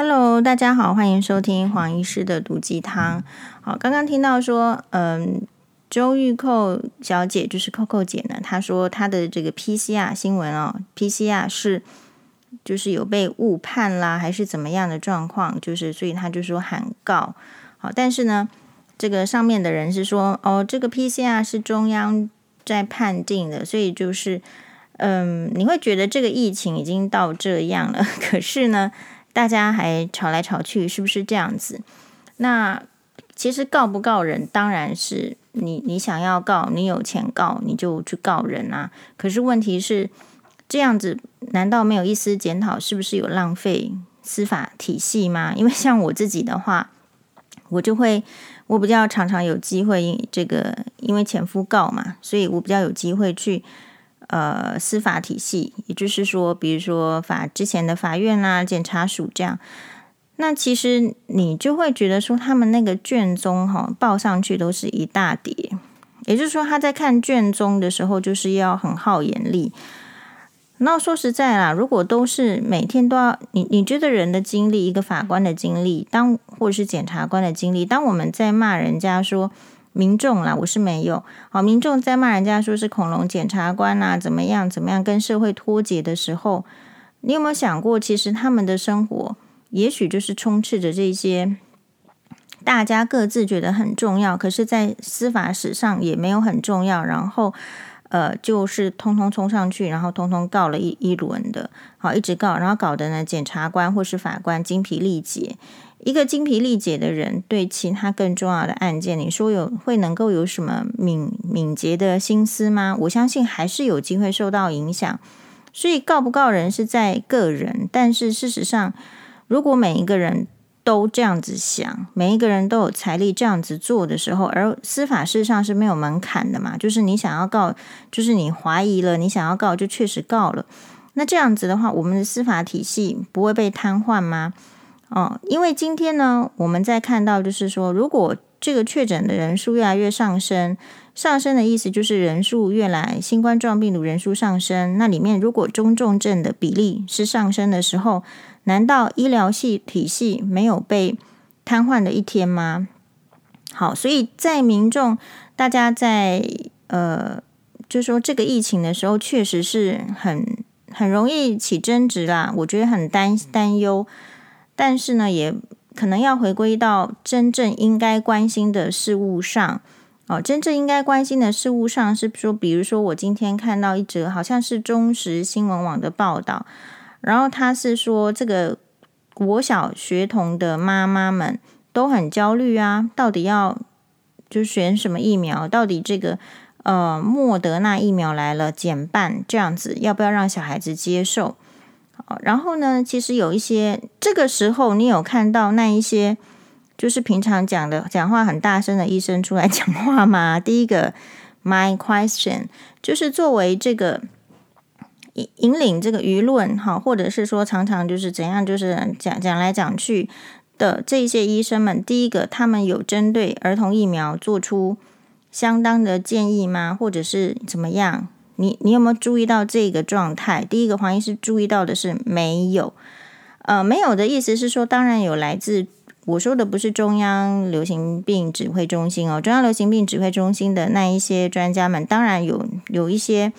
Hello，大家好，欢迎收听黄医师的毒鸡汤。好，刚刚听到说，嗯，周玉蔻小姐就是 Coco 姐呢，她说她的这个 PCR 新闻哦，PCR 是就是有被误判啦，还是怎么样的状况？就是所以她就说喊告。好，但是呢，这个上面的人是说，哦，这个 PCR 是中央在判定的，所以就是。嗯，你会觉得这个疫情已经到这样了，可是呢，大家还吵来吵去，是不是这样子？那其实告不告人，当然是你你想要告，你有钱告，你就去告人啊。可是问题是这样子，难道没有一丝检讨？是不是有浪费司法体系吗？因为像我自己的话，我就会我比较常常有机会，这个因为前夫告嘛，所以我比较有机会去。呃，司法体系，也就是说，比如说法之前的法院啊、检察署这样，那其实你就会觉得说，他们那个卷宗哈报上去都是一大叠，也就是说，他在看卷宗的时候，就是要很耗眼力。那说实在啦，如果都是每天都要，你你觉得人的精力，一个法官的精力，当或者是检察官的精力，当我们在骂人家说。民众啦，我是没有好。民众在骂人家说是恐龙检察官啊，怎么样怎么样，跟社会脱节的时候，你有没有想过，其实他们的生活也许就是充斥着这些大家各自觉得很重要，可是，在司法史上也没有很重要，然后呃，就是通通冲上去，然后通通告了一一轮的，好，一直告，然后搞得呢，检察官或是法官精疲力竭。一个精疲力竭的人，对其他更重要的案件，你说有会能够有什么敏敏捷的心思吗？我相信还是有机会受到影响。所以告不告人是在个人，但是事实上，如果每一个人都这样子想，每一个人都有财力这样子做的时候，而司法事实上是没有门槛的嘛，就是你想要告，就是你怀疑了，你想要告就确实告了。那这样子的话，我们的司法体系不会被瘫痪吗？哦，因为今天呢，我们在看到就是说，如果这个确诊的人数越来越上升，上升的意思就是人数越来新冠状病毒人数上升，那里面如果中重症的比例是上升的时候，难道医疗系体系没有被瘫痪的一天吗？好，所以在民众大家在呃，就说这个疫情的时候，确实是很很容易起争执啦，我觉得很担担忧。但是呢，也可能要回归到真正应该关心的事物上哦。真正应该关心的事物上是说，比如说我今天看到一则好像是中时新闻网的报道，然后他是说这个国小学童的妈妈们都很焦虑啊，到底要就选什么疫苗？到底这个呃莫德纳疫苗来了减半这样子，要不要让小孩子接受？然后呢，其实有一些这个时候，你有看到那一些就是平常讲的讲话很大声的医生出来 讲话吗？第一个，my question 就是作为这个引引领这个舆论哈，或者是说常常就是怎样，就是讲讲来讲去的这些医生们，第一个，他们有针对儿童疫苗做出相当的建议吗？或者是怎么样？你你有没有注意到这个状态？第一个黄医师注意到的是没有，呃，没有的意思是说，当然有来自我说的不是中央流行病指挥中心哦，中央流行病指挥中心的那一些专家们，当然有有一些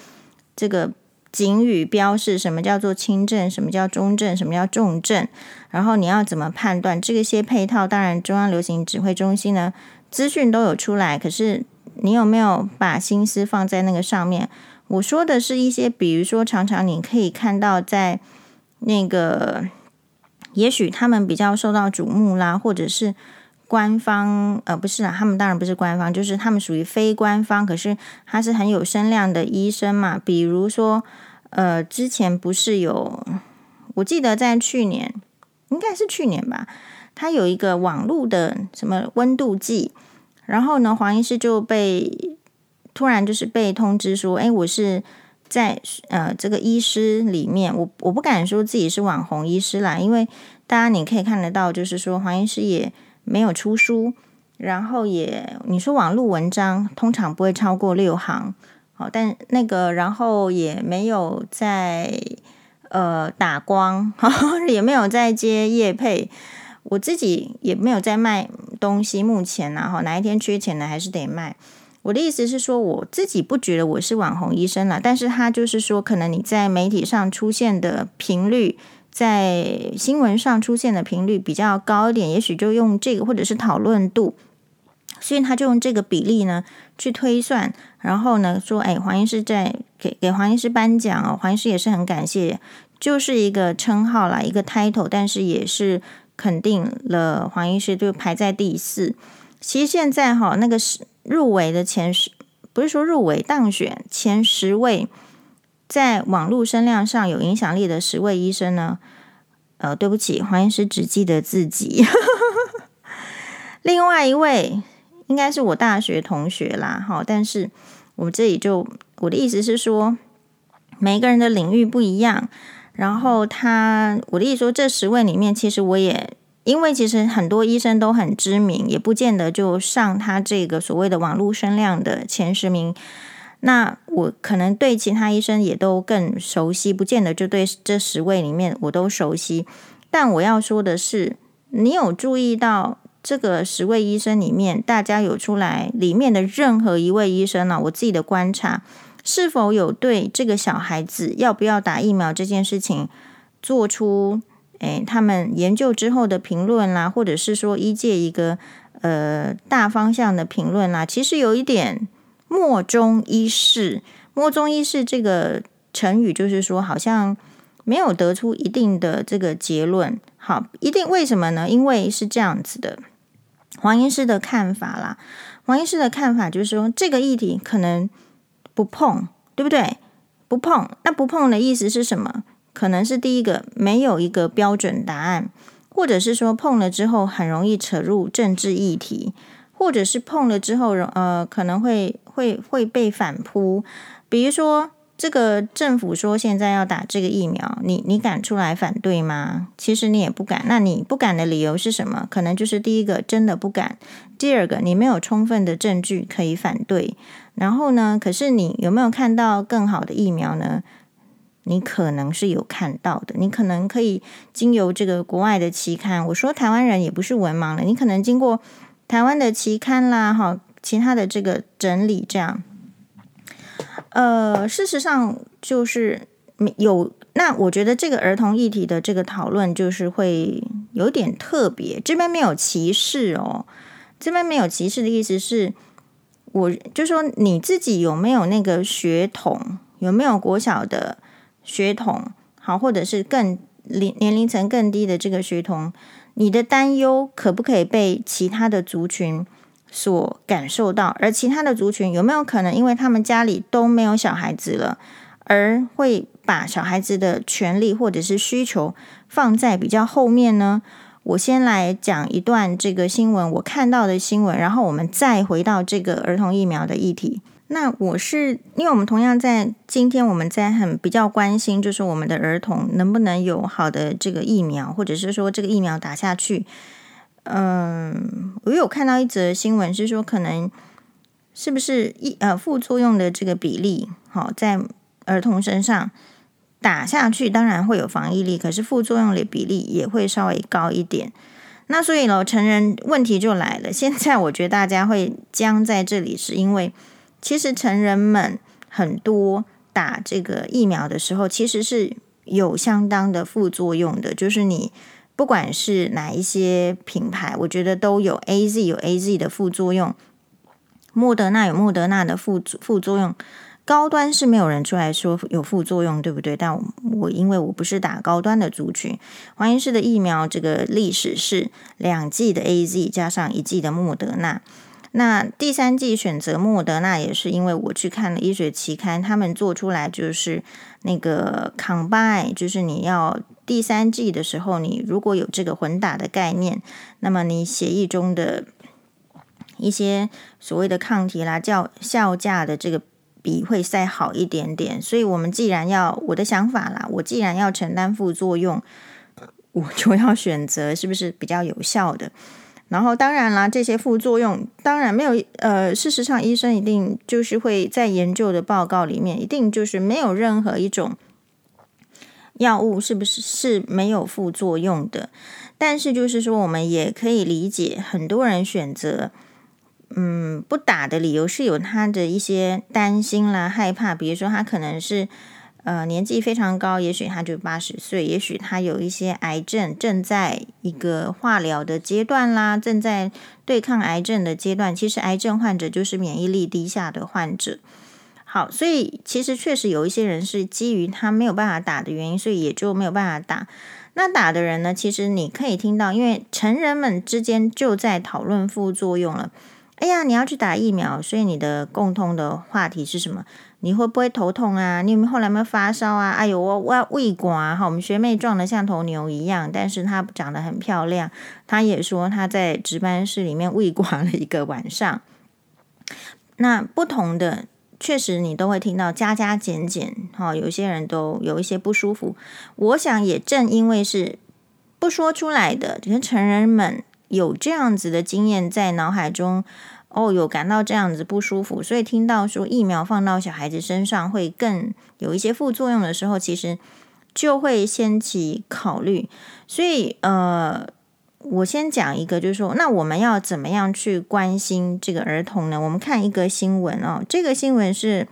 这个警语标示，什么叫做轻症，什么叫中症，什么叫重症，然后你要怎么判断这些配套？当然中央流行指挥中心呢资讯都有出来，可是你有没有把心思放在那个上面？我说的是一些，比如说，常常你可以看到，在那个，也许他们比较受到瞩目啦，或者是官方，呃，不是啊，他们当然不是官方，就是他们属于非官方，可是他是很有声量的医生嘛。比如说，呃，之前不是有，我记得在去年，应该是去年吧，他有一个网络的什么温度计，然后呢，黄医师就被。突然就是被通知说，哎，我是在呃这个医师里面，我我不敢说自己是网红医师啦，因为大家你可以看得到，就是说黄医师也没有出书，然后也你说网络文章通常不会超过六行，好，但那个然后也没有在呃打光，也没有在接业配，我自己也没有在卖东西。目前呢，哈，哪一天缺钱了还是得卖。我的意思是说，我自己不觉得我是网红医生了，但是他就是说，可能你在媒体上出现的频率，在新闻上出现的频率比较高一点，也许就用这个或者是讨论度，所以他就用这个比例呢去推算，然后呢说，哎，黄医师在给给黄医师颁奖哦，黄医师也是很感谢，就是一个称号啦，一个 title，但是也是肯定了黄医师就排在第四。其实现在哈那个是。入围的前十，不是说入围当选前十位，在网络声量上有影响力的十位医生呢？呃，对不起，黄医师只记得自己。另外一位应该是我大学同学啦，哈，但是我们这里就我的意思是说，每个人的领域不一样，然后他我的意思说，这十位里面，其实我也。因为其实很多医生都很知名，也不见得就上他这个所谓的网络声量的前十名。那我可能对其他医生也都更熟悉，不见得就对这十位里面我都熟悉。但我要说的是，你有注意到这个十位医生里面，大家有出来里面的任何一位医生呢？我自己的观察，是否有对这个小孩子要不要打疫苗这件事情做出？诶，他们研究之后的评论啦，或者是说一界一个呃大方向的评论啦，其实有一点莫衷一是。莫衷一是这个成语，就是说好像没有得出一定的这个结论。好，一定为什么呢？因为是这样子的，黄医师的看法啦。黄医师的看法就是说，这个议题可能不碰，对不对？不碰，那不碰的意思是什么？可能是第一个没有一个标准答案，或者是说碰了之后很容易扯入政治议题，或者是碰了之后呃可能会会会被反扑。比如说这个政府说现在要打这个疫苗，你你敢出来反对吗？其实你也不敢。那你不敢的理由是什么？可能就是第一个真的不敢，第二个你没有充分的证据可以反对。然后呢，可是你有没有看到更好的疫苗呢？你可能是有看到的，你可能可以经由这个国外的期刊。我说台湾人也不是文盲了，你可能经过台湾的期刊啦，哈，其他的这个整理，这样。呃，事实上就是有。那我觉得这个儿童议题的这个讨论就是会有点特别。这边没有歧视哦，这边没有歧视的意思是，我就说你自己有没有那个血统，有没有国小的。血统好，或者是更年年龄层更低的这个血统，你的担忧可不可以被其他的族群所感受到？而其他的族群有没有可能，因为他们家里都没有小孩子了，而会把小孩子的权利或者是需求放在比较后面呢？我先来讲一段这个新闻，我看到的新闻，然后我们再回到这个儿童疫苗的议题。那我是因为我们同样在今天我们在很比较关心，就是我们的儿童能不能有好的这个疫苗，或者是说这个疫苗打下去。嗯，我有看到一则新闻是说，可能是不是一呃副作用的这个比例，好在儿童身上打下去，当然会有防疫力，可是副作用的比例也会稍微高一点。那所以呢，成人问题就来了。现在我觉得大家会僵在这里，是因为。其实成人们很多打这个疫苗的时候，其实是有相当的副作用的。就是你不管是哪一些品牌，我觉得都有 AZ 有 AZ 的副作用，莫德纳有莫德纳的副副作用。高端是没有人出来说有副作用，对不对？但我因为我不是打高端的族群，黄医师的疫苗这个历史是两剂的 AZ 加上一剂的莫德纳。那第三剂选择莫德纳也是因为我去看了医学期刊，他们做出来就是那个 combine，就是你要第三剂的时候，你如果有这个混打的概念，那么你协议中的一些所谓的抗体啦、叫效价的这个比会再好一点点。所以，我们既然要我的想法啦，我既然要承担副作用，我就要选择是不是比较有效的。然后当然啦，这些副作用当然没有。呃，事实上，医生一定就是会在研究的报告里面，一定就是没有任何一种药物是不是是没有副作用的？但是就是说，我们也可以理解很多人选择嗯不打的理由是有他的一些担心啦、害怕，比如说他可能是。呃，年纪非常高，也许他就八十岁，也许他有一些癌症，正在一个化疗的阶段啦，正在对抗癌症的阶段。其实癌症患者就是免疫力低下的患者。好，所以其实确实有一些人是基于他没有办法打的原因，所以也就没有办法打。那打的人呢，其实你可以听到，因为成人们之间就在讨论副作用了。哎呀，你要去打疫苗，所以你的共同的话题是什么？你会不会头痛啊？你有没有后来有没有发烧啊？哎呦，我我要胃管哈！我们学妹壮得像头牛一样，但是她长得很漂亮。她也说她在值班室里面胃管了一个晚上。那不同的，确实你都会听到加加减减哈。有些人都有一些不舒服。我想也正因为是不说出来的，可是成人们有这样子的经验在脑海中。哦，有感到这样子不舒服，所以听到说疫苗放到小孩子身上会更有一些副作用的时候，其实就会掀起考虑。所以，呃，我先讲一个，就是说，那我们要怎么样去关心这个儿童呢？我们看一个新闻哦，这个新闻是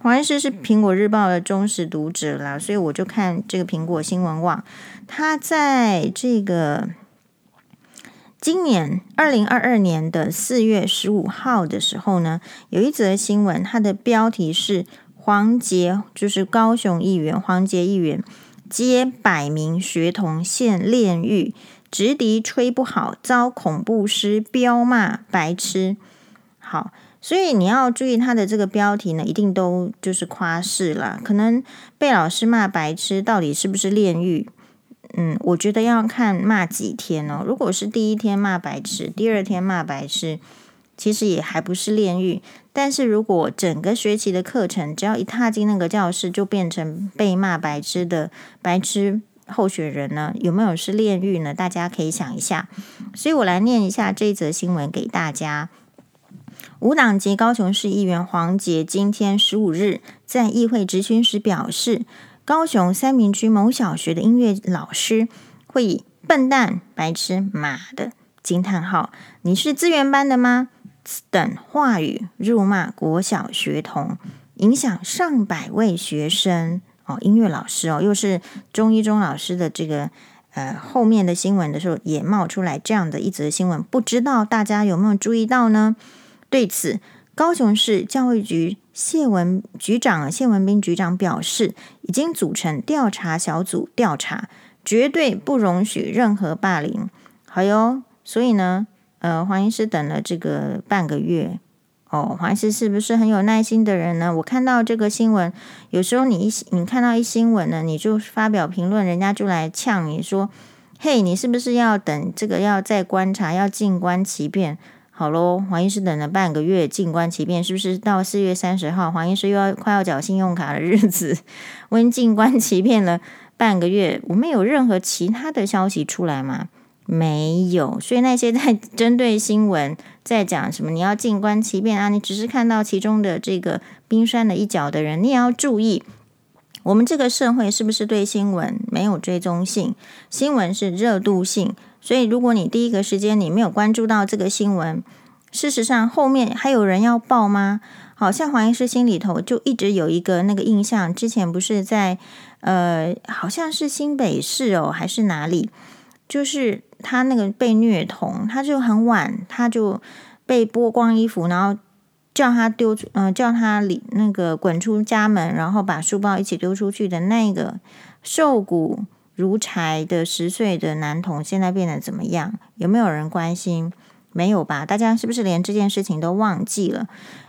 黄医师是苹果日报的忠实读者啦，所以我就看这个苹果新闻网，他在这个。今年二零二二年的四月十五号的时候呢，有一则新闻，它的标题是黄杰，就是高雄议员黄杰议员接百名学童现炼狱，直笛吹不好，遭恐怖师彪骂白痴。好，所以你要注意它的这个标题呢，一定都就是夸饰了，可能被老师骂白痴，到底是不是炼狱？嗯，我觉得要看骂几天哦。如果是第一天骂白痴，第二天骂白痴，其实也还不是炼狱。但是如果整个学期的课程，只要一踏进那个教室，就变成被骂白痴的白痴候选人呢，有没有是炼狱呢？大家可以想一下。所以我来念一下这则新闻给大家。无党籍高雄市议员黄杰今天十五日在议会质询时表示。高雄三民区某小学的音乐老师会以“笨蛋”“白痴”“妈的”惊叹号，你是资源班的吗？等话语辱骂国小学童，影响上百位学生。哦，音乐老师哦，又是中一中老师的这个呃后面的新闻的时候，也冒出来这样的一则新闻，不知道大家有没有注意到呢？对此，高雄市教育局。谢文局长谢文彬局长表示，已经组成调查小组调查，绝对不容许任何霸凌。好哟，所以呢，呃，黄医师等了这个半个月哦，黄医师是不是很有耐心的人呢？我看到这个新闻，有时候你一你看到一新闻呢，你就发表评论，人家就来呛你说：“嘿，你是不是要等这个要再观察，要静观其变？”好喽，黄医师等了半个月，静观其变，是不是到四月三十号，黄医师又要快要缴信用卡的日子？我已经静观其变了半个月，我没有任何其他的消息出来吗？没有，所以那些在 针对新闻在讲什么，你要静观其变啊，你只是看到其中的这个冰山的一角的人，你也要注意，我们这个社会是不是对新闻没有追踪性？新闻是热度性。所以，如果你第一个时间你没有关注到这个新闻，事实上后面还有人要报吗？好像黄医师心里头就一直有一个那个印象，之前不是在呃，好像是新北市哦，还是哪里，就是他那个被虐童，他就很晚，他就被剥光衣服，然后叫他丢出，嗯、叫他里那个滚出家门，然后把书包一起丢出去的那个瘦骨。如柴的十岁的男童现在变得怎么样？有没有人关心？没有吧？大家是不是连这件事情都忘记了？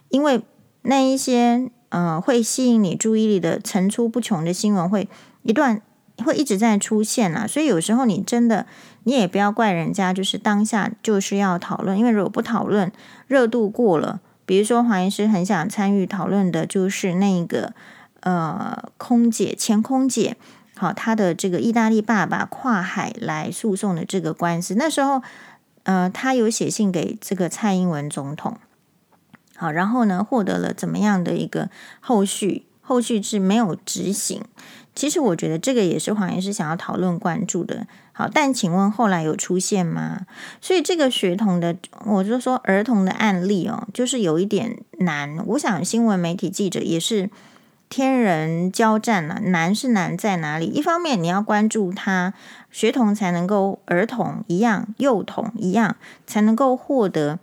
因为那一些呃会吸引你注意力的层出不穷的新闻会一段会一直在出现啊，所以有时候你真的你也不要怪人家，就是当下就是要讨论，因为如果不讨论，热度过了，比如说黄医师很想参与讨论的就是那个呃空姐前空姐。好，他的这个意大利爸爸跨海来诉讼的这个官司，那时候，呃，他有写信给这个蔡英文总统，好，然后呢，获得了怎么样的一个后续？后续是没有执行。其实我觉得这个也是黄医师想要讨论关注的。好，但请问后来有出现吗？所以这个学童的，我就说儿童的案例哦，就是有一点难。我想新闻媒体记者也是天人交战了，难是难在哪里？一方面你要关注他学童才能够儿童一样，幼童一样才能够获得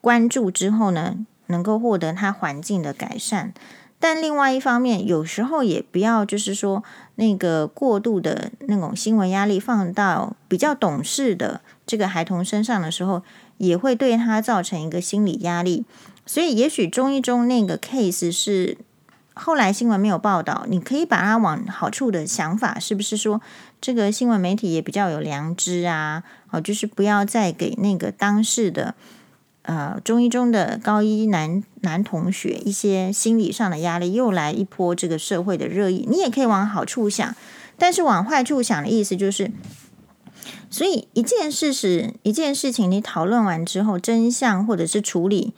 关注之后呢，能够获得他环境的改善。但另外一方面，有时候也不要就是说那个过度的那种新闻压力放到比较懂事的这个孩童身上的时候，也会对他造成一个心理压力。所以，也许中一中那个 case 是后来新闻没有报道，你可以把它往好处的想法，是不是说这个新闻媒体也比较有良知啊？好，就是不要再给那个当事的。呃，中一中的高一男男同学一些心理上的压力，又来一波这个社会的热议。你也可以往好处想，但是往坏处想的意思就是，所以一件事是一件事情，你讨论完之后，真相或者是处理，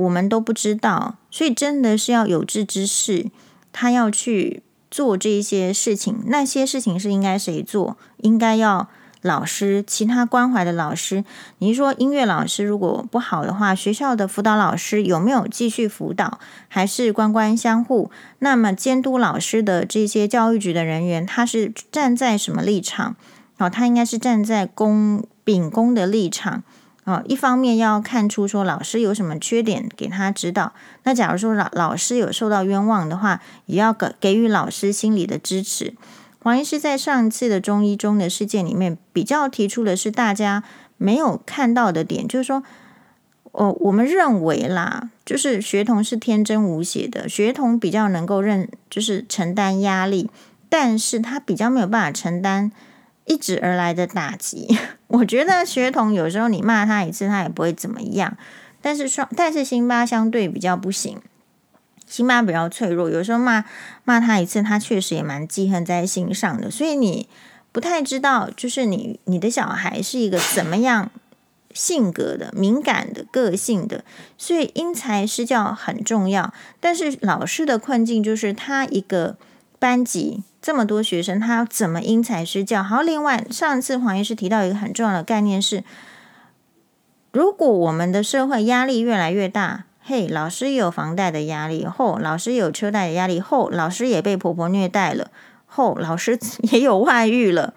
我们都不知道。所以真的是要有志之士，他要去做这些事情。那些事情是应该谁做？应该要。老师，其他关怀的老师，你说音乐老师如果不好的话，学校的辅导老师有没有继续辅导，还是官官相护？那么监督老师的这些教育局的人员，他是站在什么立场？哦，他应该是站在公秉公的立场。哦，一方面要看出说老师有什么缺点，给他指导。那假如说老老师有受到冤枉的话，也要给给予老师心理的支持。黄医师在上次的中医中的事件里面，比较提出的是大家没有看到的点，就是说，哦，我们认为啦，就是学童是天真无邪的，学童比较能够认，就是承担压力，但是他比较没有办法承担一直而来的打击。我觉得学童有时候你骂他一次，他也不会怎么样，但是双，但是辛巴相对比较不行。辛巴比较脆弱，有时候骂骂他一次，他确实也蛮记恨在心上的。所以你不太知道，就是你你的小孩是一个怎么样性格的、敏感的个性的。所以因材施教很重要。但是老师的困境就是，他一个班级这么多学生，他怎么因材施教？好，另外上次黄医师提到一个很重要的概念是，如果我们的社会压力越来越大。嘿，老师有房贷的压力，后老师有车贷的压力，后老师也被婆婆虐待了，后老师 也有外遇了。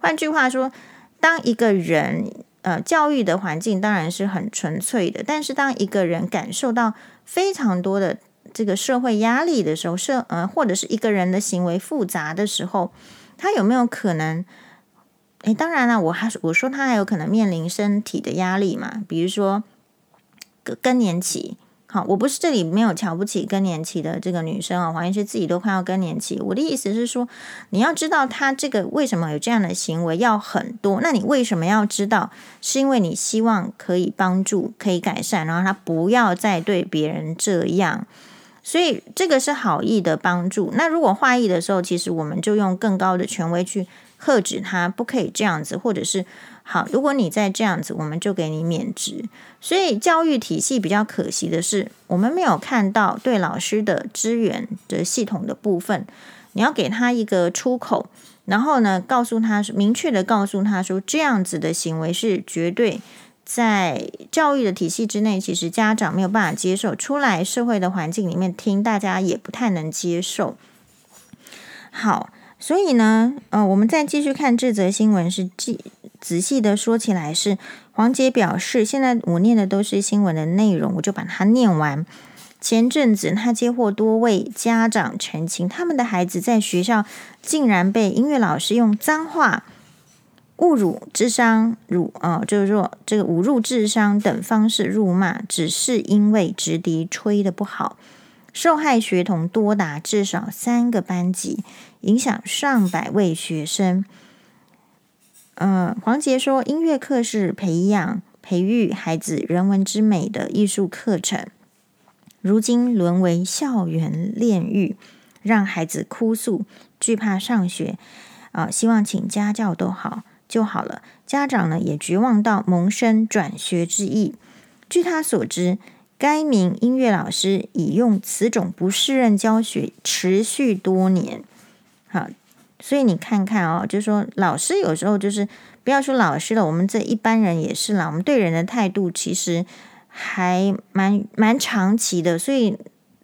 换句话说，当一个人呃教育的环境当然是很纯粹的，但是当一个人感受到非常多的这个社会压力的时候，社呃或者是一个人的行为复杂的时候，他有没有可能？诶，当然了，我还我说他还有可能面临身体的压力嘛，比如说更年期。好，我不是这里没有瞧不起更年期的这个女生啊，黄医师自己都快要更年期。我的意思是说，你要知道她这个为什么有这样的行为要很多，那你为什么要知道？是因为你希望可以帮助、可以改善，然后她不要再对别人这样。所以这个是好意的帮助。那如果坏意的时候，其实我们就用更高的权威去喝止他，不可以这样子，或者是。好，如果你再这样子，我们就给你免职。所以教育体系比较可惜的是，我们没有看到对老师的资源的系统的部分。你要给他一个出口，然后呢，告诉他说明确的告诉他说，这样子的行为是绝对在教育的体系之内，其实家长没有办法接受。出来社会的环境里面听，大家也不太能接受。好，所以呢，呃，我们再继续看这则新闻是记。仔细的说起来是，黄杰表示，现在我念的都是新闻的内容，我就把它念完。前阵子他接获多位家长澄清，他们的孩子在学校竟然被音乐老师用脏话、侮辱、智商辱啊、就是说这个侮辱智商等方式辱骂，只是因为直笛吹得不好，受害学童多达至少三个班级，影响上百位学生。嗯，黄杰说，音乐课是培养、培育孩子人文之美的艺术课程，如今沦为校园炼狱，让孩子哭诉、惧怕上学。啊，希望请家教都好就好了。家长呢也绝望到萌生转学之意。据他所知，该名音乐老师已用此种不适任教学持续多年。好。所以你看看哦，就说老师有时候就是不要说老师了，我们这一般人也是啦。我们对人的态度其实还蛮蛮长期的，所以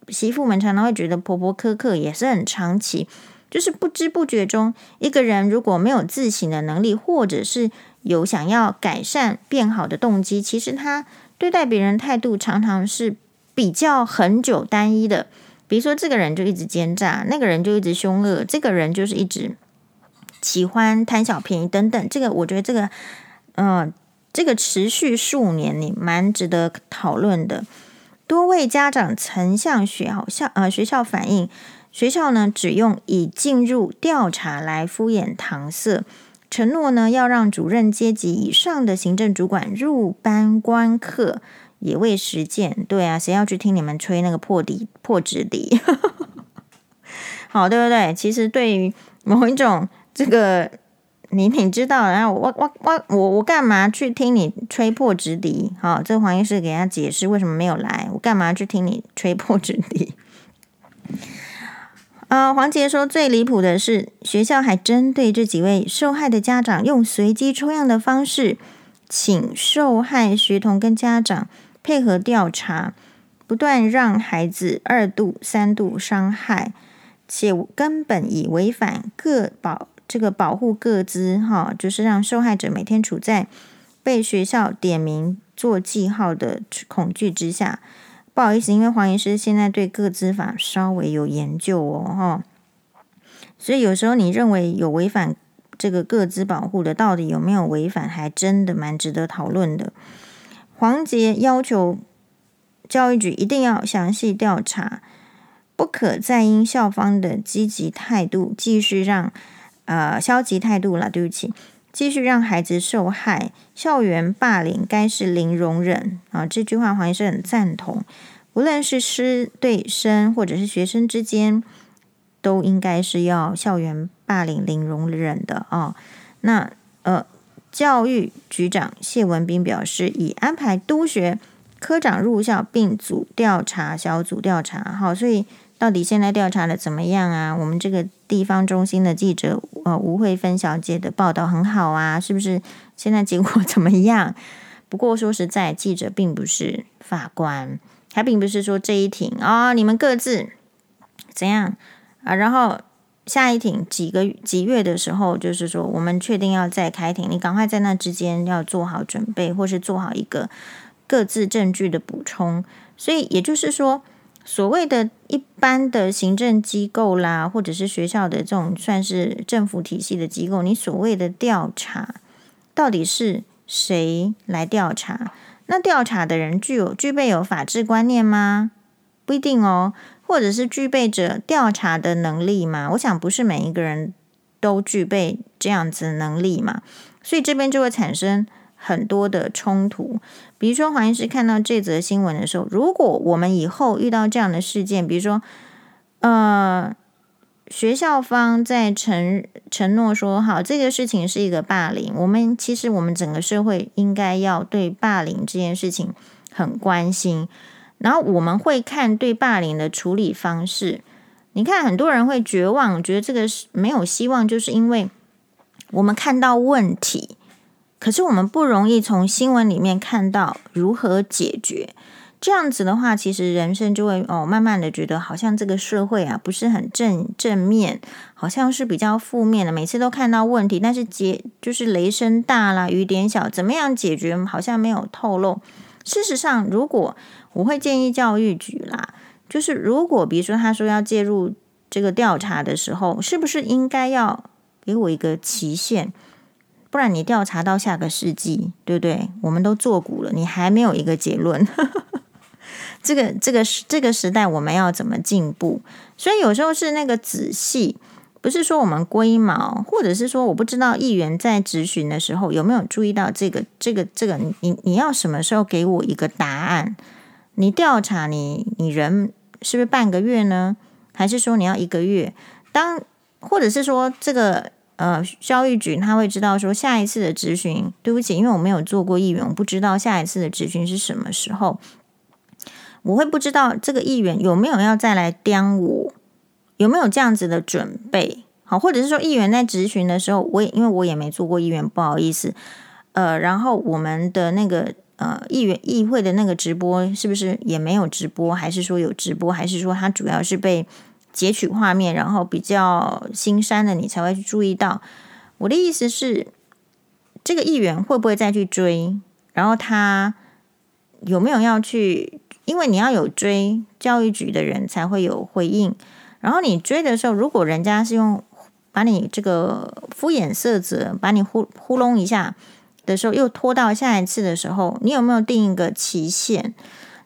媳妇们常常会觉得婆婆苛刻，也是很长期。就是不知不觉中，一个人如果没有自省的能力，或者是有想要改善变好的动机，其实他对待别人态度常常是比较恒久单一的。比如说，这个人就一直奸诈，那个人就一直凶恶，这个人就是一直喜欢贪小便宜等等。这个我觉得这个，嗯、这个持续数年，你蛮值得讨论的。多位家长曾向学校校呃学校反映。学校呢，只用已进入调查来敷衍搪塞，承诺呢要让主任阶级以上的行政主管入班观课，也未实践。对啊，谁要去听你们吹那个破笛破纸笛？好，对不对？其实对于某一种这个，你你知道，然后我我我我我干嘛去听你吹破纸笛？好，这个黄医师给他解释为什么没有来，我干嘛去听你吹破纸笛？呃，黄杰说，最离谱的是，学校还针对这几位受害的家长，用随机抽样的方式，请受害学童跟家长配合调查，不断让孩子二度、三度伤害，且根本已违反个保这个保护各资哈，就是让受害者每天处在被学校点名做记号的恐惧之下。不好意思，因为黄医师现在对个资法稍微有研究哦，哈，所以有时候你认为有违反这个个资保护的，到底有没有违反，还真的蛮值得讨论的。黄杰要求教育局一定要详细调查，不可再因校方的积极态度继续让呃消极态度了，对不起。继续让孩子受害，校园霸凌该是零容忍啊！这句话黄医师很赞同。无论是师对生，或者是学生之间，都应该是要校园霸凌零容忍的啊。那呃，教育局长谢文斌表示，已安排督学科长入校，并组调查小组调查。好，所以。到底现在调查的怎么样啊？我们这个地方中心的记者呃吴慧芬小姐的报道很好啊，是不是？现在结果怎么样？不过说实在，记者并不是法官，还并不是说这一庭啊、你们各自怎样啊？然后下一庭几个几月的时候，就是说我们确定要再开庭，你赶快在那之间要做好准备，或是做好一个各自证据的补充。所以也就是说。所谓的一般的行政机构啦，或者是学校的这种算是政府体系的机构，你所谓的调查到底是谁来调查？那调查的人具有具备有法治观念吗？不一定哦，或者是具备着调查的能力吗？我想不是每一个人都具备这样子能力嘛，所以这边就会产生。很多的冲突，比如说黄医师看到这则新闻的时候，如果我们以后遇到这样的事件，比如说，呃，学校方在承承诺说好这个事情是一个霸凌，我们其实我们整个社会应该要对霸凌这件事情很关心，然后我们会看对霸凌的处理方式。你看很多人会绝望，觉得这个是没有希望，就是因为我们看到问题。可是我们不容易从新闻里面看到如何解决，这样子的话，其实人生就会哦，慢慢的觉得好像这个社会啊不是很正正面，好像是比较负面的。每次都看到问题，但是解就是雷声大啦，雨点小，怎么样解决好像没有透露。事实上，如果我会建议教育局啦，就是如果比如说他说要介入这个调查的时候，是不是应该要给我一个期限？不然你调查到下个世纪，对不对？我们都作古了，你还没有一个结论。这个这个时这个时代，我们要怎么进步？所以有时候是那个仔细，不是说我们龟毛，或者是说我不知道议员在质询的时候有没有注意到这个这个这个，你你要什么时候给我一个答案？你调查你你人是不是半个月呢？还是说你要一个月？当或者是说这个。呃，教育局他会知道说下一次的质询，对不起，因为我没有做过议员，我不知道下一次的质询是什么时候。我会不知道这个议员有没有要再来刁我，有没有这样子的准备？好，或者是说议员在质询的时候，我也因为我也没做过议员，不好意思。呃，然后我们的那个呃议员议会的那个直播是不是也没有直播？还是说有直播？还是说它主要是被截取画面，然后比较新删的你才会去注意到？我的意思是，这个议员会不会再去追？然后他有没有要去？因为你要有追教育局的人才会有回应。然后你追的时候，如果人家是用把你这个敷衍塞责，把你糊糊弄一下。的时候又拖到下一次的时候，你有没有定一个期限？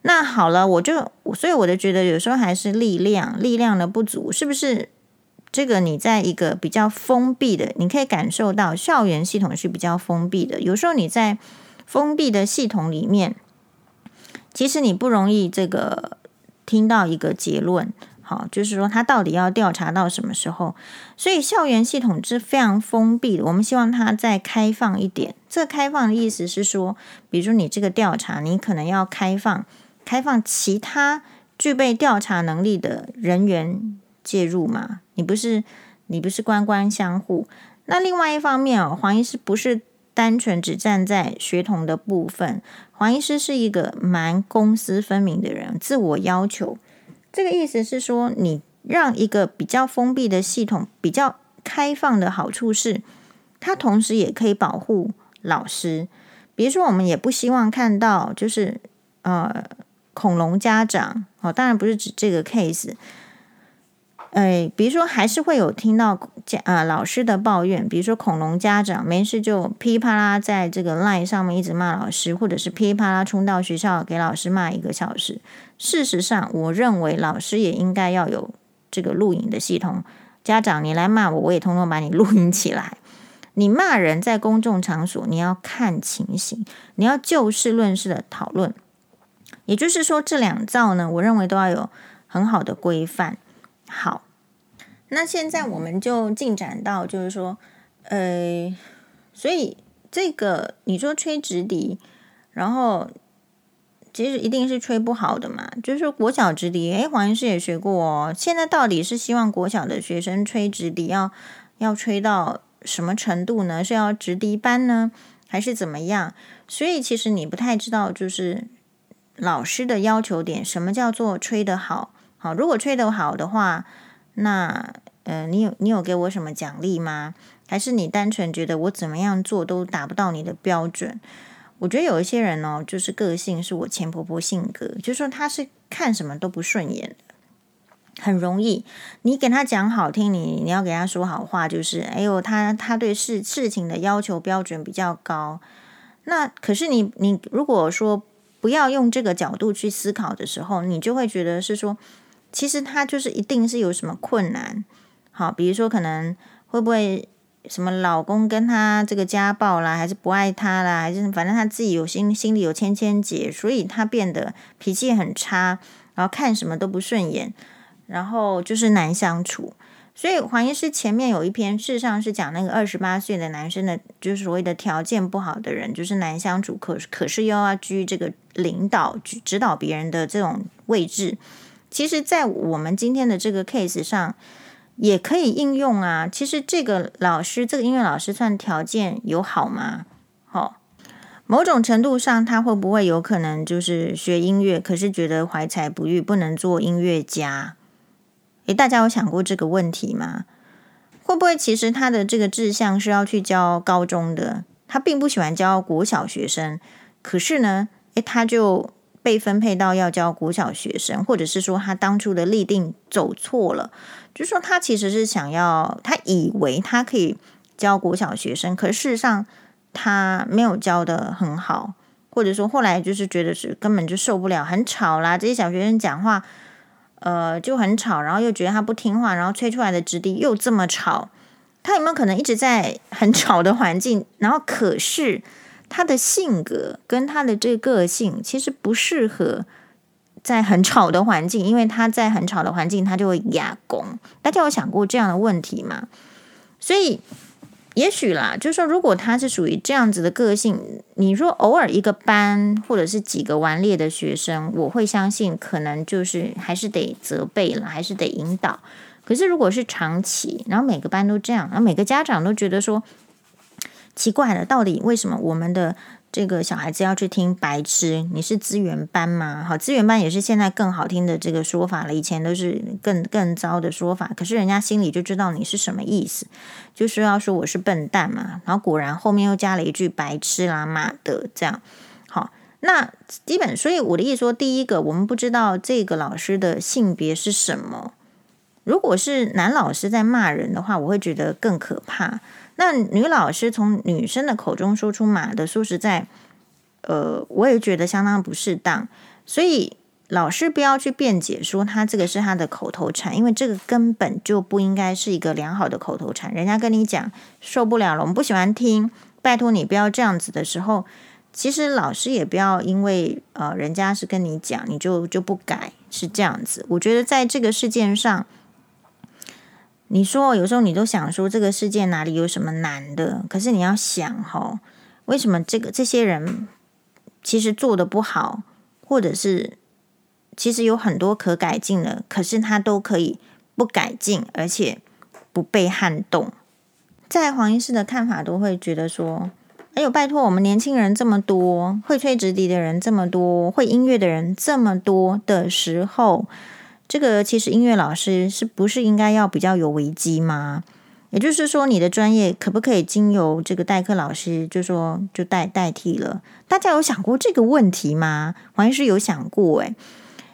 那好了，我就所以我就觉得有时候还是力量力量的不足，是不是？这个你在一个比较封闭的，你可以感受到校园系统是比较封闭的。有时候你在封闭的系统里面，其实你不容易这个听到一个结论。好，就是说他到底要调查到什么时候？所以校园系统是非常封闭的。我们希望它再开放一点。这个开放的意思是说，比如说你这个调查，你可能要开放，开放其他具备调查能力的人员介入嘛？你不是你不是官官相护。那另外一方面哦，黄医师不是单纯只站在学童的部分，黄医师是一个蛮公私分明的人，自我要求。这个意思是说，你让一个比较封闭的系统比较开放的好处是，它同时也可以保护老师。比如说，我们也不希望看到就是呃恐龙家长哦，当然不是指这个 case。哎，比如说还是会有听到家啊、呃、老师的抱怨，比如说恐龙家长没事就噼里啪啦在这个 line 上面一直骂老师，或者是噼里啪啦冲到学校给老师骂一个小时。事实上，我认为老师也应该要有这个录影的系统。家长你来骂我，我也通通把你 录音起来。你骂人在公众场所，你要看情形，你要就事论事的讨论。也就是说，这两造呢，我认为都要有很好的规范。好。那现在我们就进展到，就是说，呃，所以这个你说吹直笛，然后其实一定是吹不好的嘛。就是说国小直笛，诶，黄医师也学过哦。现在到底是希望国小的学生吹直笛要要吹到什么程度呢？是要直笛班呢，还是怎么样？所以其实你不太知道，就是老师的要求点，什么叫做吹得好？好，如果吹得好的话。那，呃，你有你有给我什么奖励吗？还是你单纯觉得我怎么样做都达不到你的标准？我觉得有一些人哦，就是个性是我前婆婆性格，就是说他是看什么都不顺眼的，很容易你给他讲好听，你你要给他说好话，就是哎呦，他他对事事情的要求标准比较高。那可是你你如果说不要用这个角度去思考的时候，你就会觉得是说。其实他就是一定是有什么困难，好，比如说可能会不会什么老公跟他这个家暴啦，还是不爱他啦，还是反正他自己有心心里有千千结，所以他变得脾气很差，然后看什么都不顺眼，然后就是难相处。所以黄医师前面有一篇，事实上是讲那个二十八岁的男生的，就是所谓的条件不好的人，就是难相处，可可是又要居这个领导、指导别人的这种位置。其实，在我们今天的这个 case 上，也可以应用啊。其实，这个老师，这个音乐老师，算条件有好吗？好、哦，某种程度上，他会不会有可能就是学音乐，可是觉得怀才不遇，不能做音乐家？诶，大家有想过这个问题吗？会不会其实他的这个志向是要去教高中的？他并不喜欢教国小学生，可是呢，诶，他就。被分配到要教国小学生，或者是说他当初的立定走错了，就是说他其实是想要，他以为他可以教国小学生，可事实上他没有教得很好，或者说后来就是觉得是根本就受不了，很吵啦，这些小学生讲话，呃就很吵，然后又觉得他不听话，然后吹出来的质地又这么吵，他有没有可能一直在很吵的环境，然后可是。他的性格跟他的这个个性其实不适合在很吵的环境，因为他在很吵的环境，他就会哑公。大家有想过这样的问题吗？所以，也许啦，就是说，如果他是属于这样子的个性，你说偶尔一个班或者是几个顽劣的学生，我会相信可能就是还是得责备了，还是得引导。可是如果是长期，然后每个班都这样，然后每个家长都觉得说奇怪了，到底为什么我们的这个小孩子要去听白痴？你是资源班吗？好，资源班也是现在更好听的这个说法了，以前都是更更糟的说法。可是人家心里就知道你是什么意思，就是要说我是笨蛋嘛。然后果然后面又加了一句白痴啦、妈的这样。好，那基本所以我的意思说，第一个我们不知道这个老师的性别是什么。如果是男老师在骂人的话，我会觉得更可怕。那女老师从女生的口中说出“马”的，说实在，呃，我也觉得相当不适当。所以老师不要去辩解说他这个是他的口头禅，因为这个根本就不应该是一个良好的口头禅。人家跟你讲受不了了，我们不喜欢听，拜托你不要这样子的时候，其实老师也不要因为呃人家是跟你讲，你就就不改，是这样子。我觉得在这个事件上。你说有时候你都想说这个世界哪里有什么难的？可是你要想哈，为什么这个这些人其实做得不好，或者是其实有很多可改进的，可是他都可以不改进，而且不被撼动。在黄医师的看法，都会觉得说：哎呦，拜托，我们年轻人这么多，会吹直笛的人这么多，会音乐的人这么多的时候。这个其实音乐老师是不是应该要比较有危机吗？也就是说，你的专业可不可以经由这个代课老师就说就代代替了？大家有想过这个问题吗？黄医师有想过诶，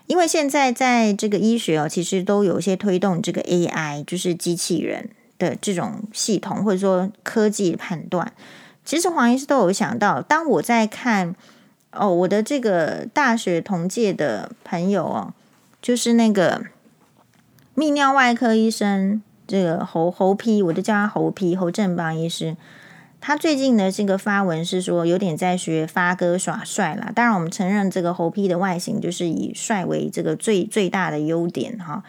因为现在在这个医学哦，其实都有一些推动这个 AI，就是机器人的这种系统，或者说科技判断。其实黄医师都有想到，当我在看哦，我的这个大学同届的朋友哦。就是那个泌尿外科医生，这个侯侯批，我就叫他侯批，侯正邦医师。他最近的这个发文是说，有点在学发哥耍帅啦。当然，我们承认这个侯批的外形就是以帅为这个最最大的优点哈。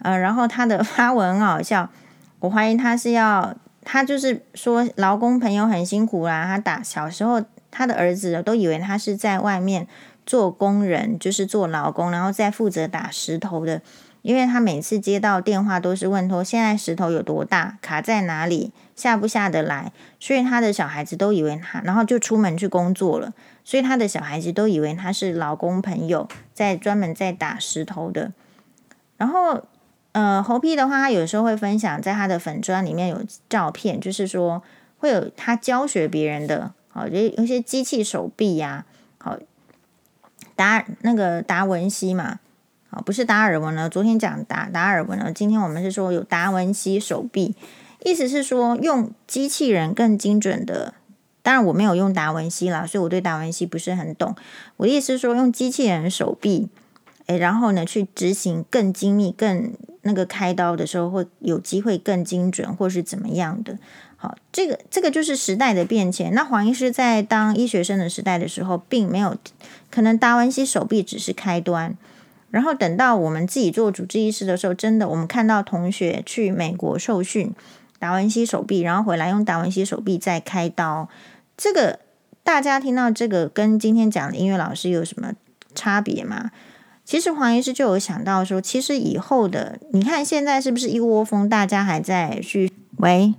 呃，然后他的 发文很好笑，我怀疑他是要，他就是说劳工朋友很辛苦啦。他打小时候，他的儿子都以为他是在外面。做工人就是做劳工，然后再负责打石头的，因为他每次接到电话都是问说现在石头有多大，卡在哪里，下不下得来，所以他的小孩子都以为他，然后就出门去工作了，所以他的小孩子都以为他是劳工朋友，在专门在打石头的。然后，呃，侯皮的话，他有时候会分享在他的粉砖里面有照片，就是说会有他教学别人的，好，有有些机器手臂呀，达那个达文西嘛，啊，不是达尔文了。昨天讲达达尔文了，今天我们是说有达文西手臂，意思是说用机器人更精准的。当然我没有用达文西啦，所以我对达文西不是很懂。我的意思是说用机器人手臂，诶，然后呢去执行更精密、更那个开刀的时候会有机会更精准，或是怎么样的。好，这个这个就是时代的变迁。那黄医师在当医学生的时代的时候，并没有可能达文西手臂只是开端。然后等到我们自己做主治医师的时候，真的我们看到同学去美国受训，达文西手臂，然后回来用达文西手臂再开刀。这个大家听到这个跟今天讲的音乐老师有什么差别吗？其实黄医师就有想到说，其实以后的你看现在是不是一窝蜂，大家还在去喂？